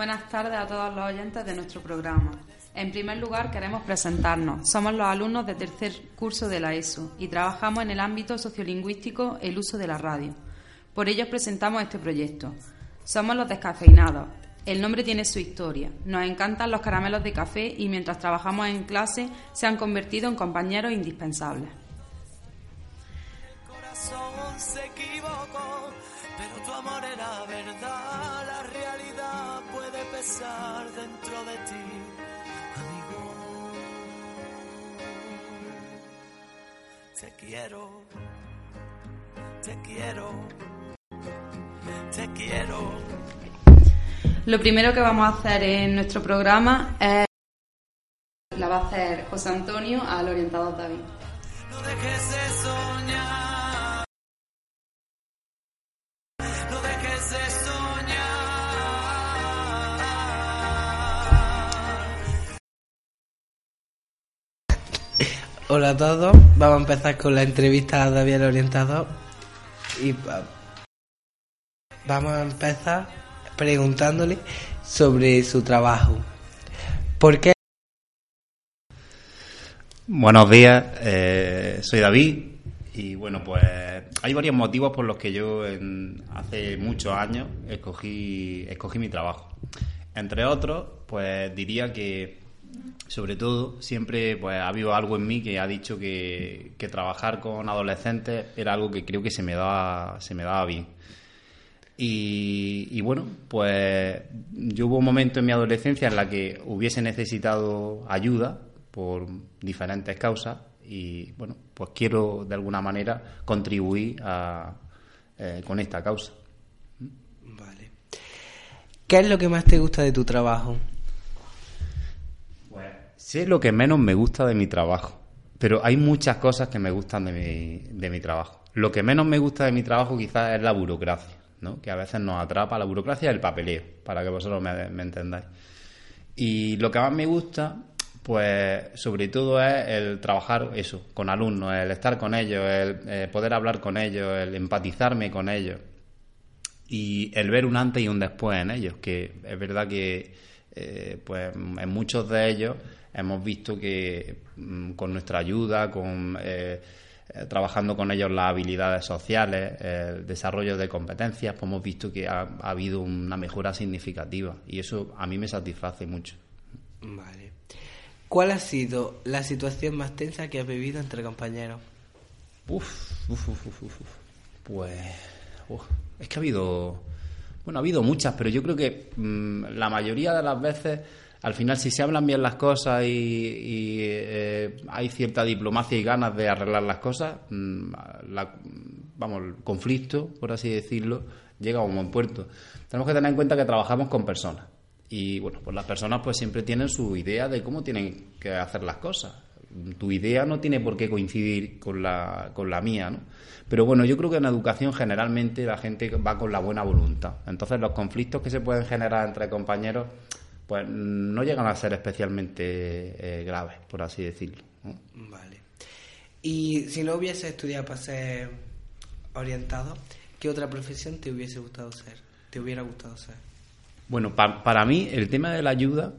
Buenas tardes a todos los oyentes de nuestro programa. En primer lugar, queremos presentarnos. Somos los alumnos de tercer curso de la ESO y trabajamos en el ámbito sociolingüístico el uso de la radio. Por ello presentamos este proyecto. Somos los descafeinados. El nombre tiene su historia. Nos encantan los caramelos de café y mientras trabajamos en clase se han convertido en compañeros indispensables. corazón se Te quiero, te quiero, te quiero. Lo primero que vamos a hacer en nuestro programa es la va a hacer José Antonio al orientador David. No dejes de soñar. No dejes de soñar. Hola a todos, vamos a empezar con la entrevista a David Orientador y va- vamos a empezar preguntándole sobre su trabajo. ¿Por qué? Buenos días, eh, soy David y bueno, pues hay varios motivos por los que yo hace muchos años escogí, escogí mi trabajo. Entre otros, pues diría que sobre todo siempre pues ha habido algo en mí que ha dicho que, trabajar con adolescentes era algo que creo que se me daba, se me daba bien. Y, y bueno, pues yo hubo un momento en mi adolescencia en la que hubiese necesitado ayuda por diferentes causas y bueno, pues quiero de alguna manera contribuir a, eh, con esta causa. Vale. ¿Qué es lo que más te gusta de tu trabajo? Sé lo que menos me gusta de mi trabajo, pero hay muchas cosas que me gustan de mi, de mi trabajo. Lo que menos me gusta de mi trabajo quizás es la burocracia, ¿no? que a veces nos atrapa la burocracia y el papeleo, para que vosotros me, me entendáis. Y lo que más me gusta, pues sobre todo es el trabajar eso, con alumnos, el estar con ellos, el eh, poder hablar con ellos, el empatizarme con ellos y el ver un antes y un después en ellos, que es verdad que eh, pues en muchos de ellos hemos visto que mm, con nuestra ayuda, con eh, eh, trabajando con ellos las habilidades sociales, el desarrollo de competencias, pues hemos visto que ha, ha habido una mejora significativa y eso a mí me satisface mucho. Vale. ¿Cuál ha sido la situación más tensa que has vivido entre compañeros? Uf, uf, uf, uf, uf, uf. Pues uf, es que ha habido, bueno, ha habido muchas, pero yo creo que mm, la mayoría de las veces, al final, si se hablan bien las cosas y, eh, hay cierta diplomacia y ganas de arreglar las cosas, mm, la- vamos, el conflicto, por así decirlo, llega a un buen puerto. Tenemos que tener en cuenta que trabajamos con personas. Y bueno, pues las personas pues siempre tienen su idea de cómo tienen que hacer las cosas. Tu idea no tiene por qué coincidir con la, con la mía, ¿no? Pero bueno, yo creo que en educación generalmente la gente va con la buena voluntad. Entonces los conflictos que se pueden generar entre compañeros pues no llegan a ser especialmente eh, graves, por así decirlo. ¿no? Vale. Y si no hubiese estudiado para ser orientado, ¿qué otra profesión te hubiese gustado ser? ¿Te hubiera gustado ser? Bueno, pa- para mí el tema de la ayuda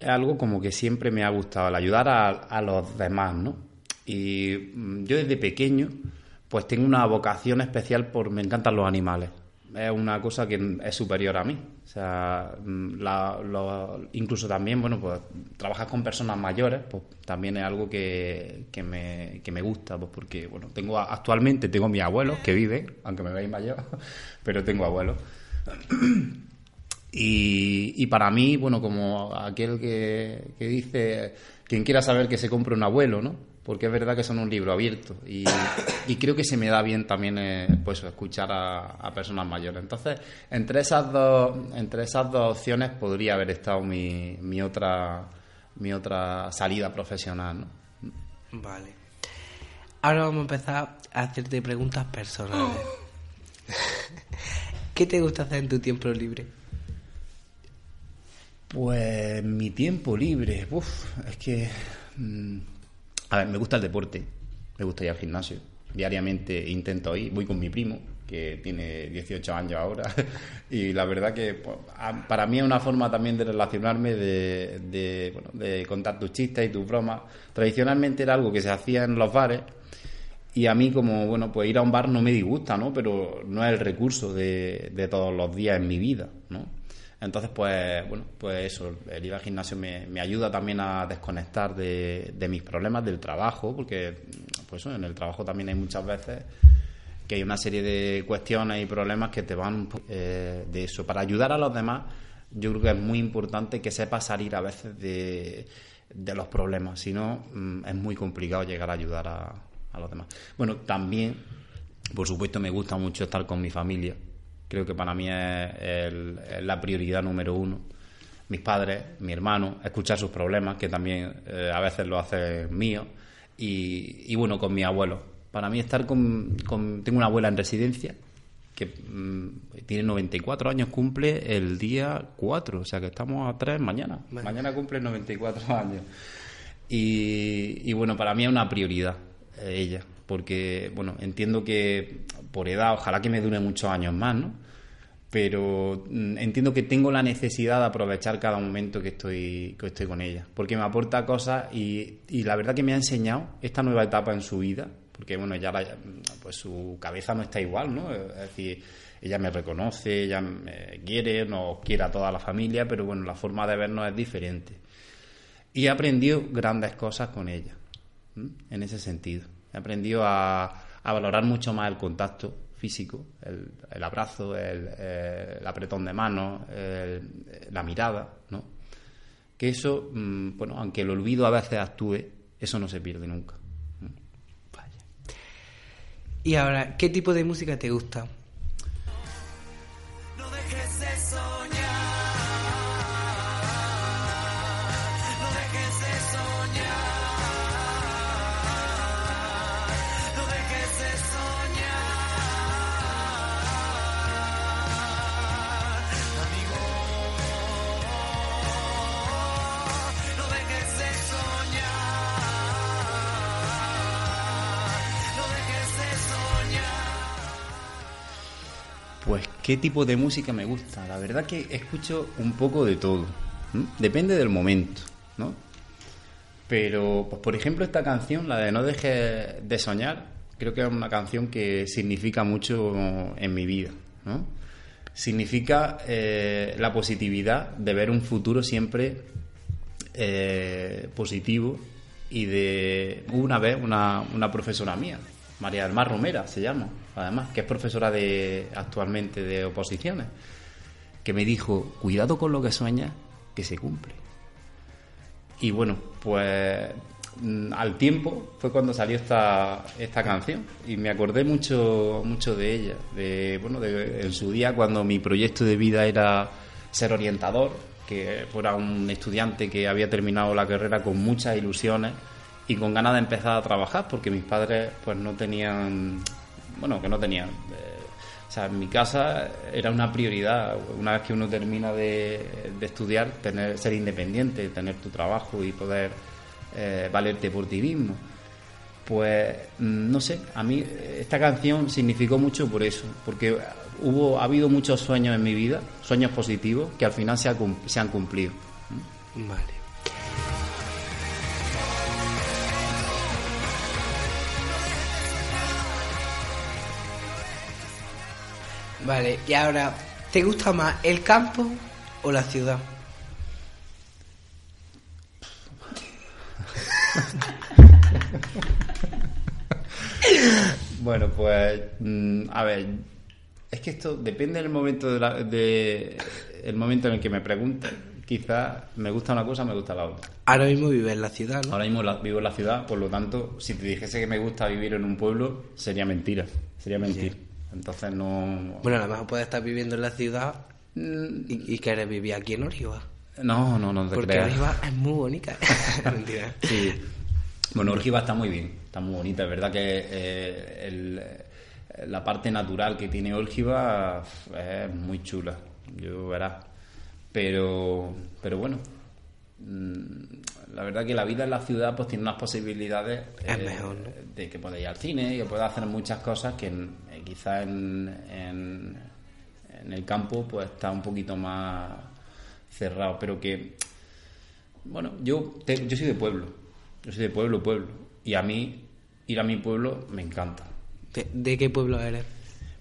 es algo como que siempre me ha gustado, el ayudar a, a los demás, ¿no? Y mm, yo desde pequeño pues tengo una vocación especial por, me encantan los animales. Es una cosa que es superior a mí. O sea, mm, la- lo- incluso también, bueno, pues trabajar con personas mayores, pues también es algo que, que me, que me gusta, pues porque, bueno, tengo actualmente tengo mis abuelos que viven, aunque me veis mayor, pero tengo abuelos. Y, y para mí, bueno, como aquel que, que dice, quien quiera saber que se compre un abuelo, ¿no? Porque es verdad que son un libro abierto y, y creo que se me da bien también eh, pues escuchar a, a, personas mayores. Entonces, entre esas dos, entre esas dos opciones podría haber estado mi, mi otra mi otra salida profesional, ¿no? Vale. Ahora vamos a empezar a hacerte preguntas personales. ¿Qué te gusta hacer en tu tiempo libre? Pues mi tiempo libre, Uf, es que... Mmm, a ver, me gusta el deporte, me gusta ir al gimnasio. Diariamente intento ir, voy con mi primo, que tiene 18 años ahora, y la verdad que pues, para mí es una forma también de relacionarme, de, bueno, de contar tus chistes y tus bromas. Tradicionalmente era algo que se hacía en los bares, y a mí como, bueno, pues ir a un bar no me disgusta, ¿no? Pero no es el recurso de, de todos los días en mi vida, ¿no? Entonces, pues, bueno, pues eso, el ir al gimnasio me, me ayuda también a desconectar de, de, mis problemas del trabajo, porque, pues en el trabajo también hay muchas veces que hay una serie de cuestiones y problemas que te van eh, de eso. Para ayudar a los demás, yo creo que es muy importante que sepas salir a veces de, de los problemas, si no, mm, es muy complicado llegar a ayudar a, a los demás. Bueno, también, por supuesto, me gusta mucho estar con mi familia creo que para mí es, el, es, la prioridad número uno. Mis padres, mi hermano, escuchar sus problemas, que también eh, a veces lo hace mío, y, y, bueno, con mi abuelo. Para mí estar con, con Tengo una abuela en residencia que mmm, tiene 94 años, cumple el día 4, o sea que estamos a 3 mañana. Mañana cumple 94 años. Y, y bueno, para mí es una prioridad eh, ella porque, bueno, entiendo que por edad, ojalá que me dure muchos años más, ¿no? Pero mm, entiendo que tengo la necesidad de aprovechar cada momento que estoy, que estoy con ella, porque me aporta cosas y, y la verdad que me ha enseñado esta nueva etapa en su vida, porque, bueno, ya la, pues su cabeza no está igual, ¿no? Es decir, ella me reconoce, ella me quiere, nos quiere a toda la familia, pero bueno, la forma de vernos es diferente. Y he aprendido grandes cosas con ella, en ese sentido. He aprendido a, a, valorar mucho más el contacto físico, el, el abrazo, el, el, apretón de manos, la mirada, ¿no? Que eso, mmm, bueno, aunque el olvido a veces actúe, eso no se pierde nunca. Vaya. Y ahora, ¿qué tipo de música te gusta? No dejes de ¿qué tipo de música me gusta? La verdad que escucho un poco de todo. Depende del momento, ¿no? Pero, pues, por ejemplo, esta canción, la de No dejes de soñar, creo que es una canción que significa mucho en mi vida, ¿no? Significa eh, la positividad de ver un futuro siempre eh, positivo y de una vez una, una profesora mía, María del Mar Romera se llama, además, que es profesora de actualmente de oposiciones, que me dijo, cuidado con lo que sueñas, que se cumple. Y bueno, pues mm, al tiempo fue cuando salió esta, esta canción y me acordé mucho, mucho de ella, de, bueno, de, en su día cuando mi proyecto de vida era ser orientador, que fuera un estudiante que había terminado la carrera con muchas ilusiones y con ganas de empezar a trabajar porque mis padres pues no tenían bueno que no tenían eh, o sea en mi casa era una prioridad. Una vez que uno termina de, estudiar tener ser independiente tener tu trabajo y poder eh, valerte por ti mismo. Pues no sé a mí esta canción significó mucho por eso porque hubo ha habido muchos sueños en mi vida sueños positivos que al final se, ha, se han cumplido vale Vale, y ahora, ¿te gusta más el campo o la ciudad? bueno, pues, mm, a ver, es que esto depende del momento de, la, de el momento en el que me pregunten. quizás me gusta una cosa, me gusta la otra. Ahora mismo vive en la ciudad, ¿no? Ahora mismo la- vivo en la ciudad, por lo tanto, si te dijese que me gusta vivir en un pueblo, sería mentira. Sería mentir. Entonces no. Bueno, a lo mejor puedes estar viviendo en la ciudad Mm, y, y querer vivir aquí en Orgiva. No, no, no te Porque creas. Es muy bonita. Mentira. Sí. Bueno, Orgiva está muy bien, está muy bonita. Es verdad que eh, el- eh, la parte natural que tiene Orgiva es muy chula, yo verás. Pero, pero bueno, mm, la verdad que la vida en la ciudad pues tiene unas posibilidades eh, Es mejor, ¿no? de que puedas ir al cine y que puedas hacer muchas cosas que eh, quizás en, en, en el campo pues está un poquito más cerrado, pero que bueno, yo, te- yo soy de pueblo. Yo soy de pueblo, pueblo. Y a mí, ir a mi pueblo me encanta. ¿De, de qué pueblo eres?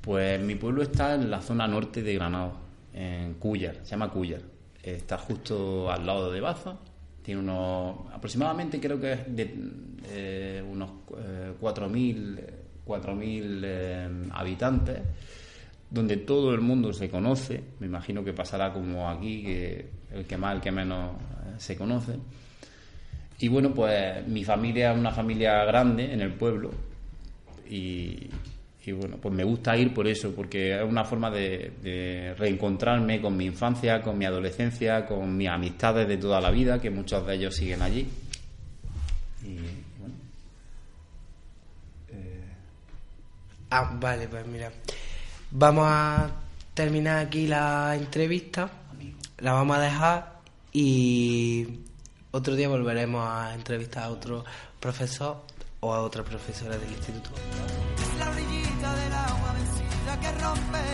Pues mi pueblo está en la zona norte de Granada, en Cúllar, se llama Cúllar. Está justo al lado de Baza. Tiene unos, aproximadamente creo que es de eh, unos eh, 4.000 4.000 eh, habitantes, donde todo el mundo se conoce. Me imagino que pasará como aquí, que el que más, el que menos eh, se conoce. Y bueno, pues mi familia es una familia grande en el pueblo y, y bueno, pues me gusta ir por eso, porque es una forma de, de reencontrarme con mi infancia, con mi adolescencia, con mis amistades de toda la vida, que muchos de ellos siguen allí. Y bueno, Ah, vale, pues mira. Vamos a terminar aquí la entrevista. La vamos a dejar y otro día volveremos a entrevistar a otro profesor o a otra profesora del instituto. La orillita del agua vencida que rompe.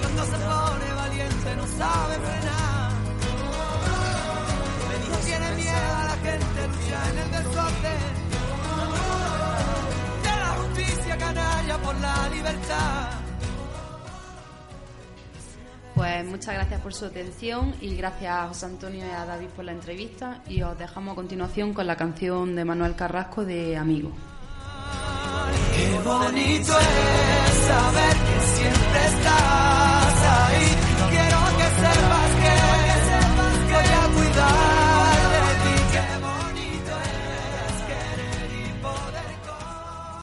Cuando se pone valiente no sabe frenar. No tiene miedo a la gente, lucha en el desorden. De la justicia canalla por la libertad. Pues muchas gracias por su atención y gracias a José Antonio y a David por la entrevista y os dejamos a continuación con la canción de Manuel Carrasco de Amigo.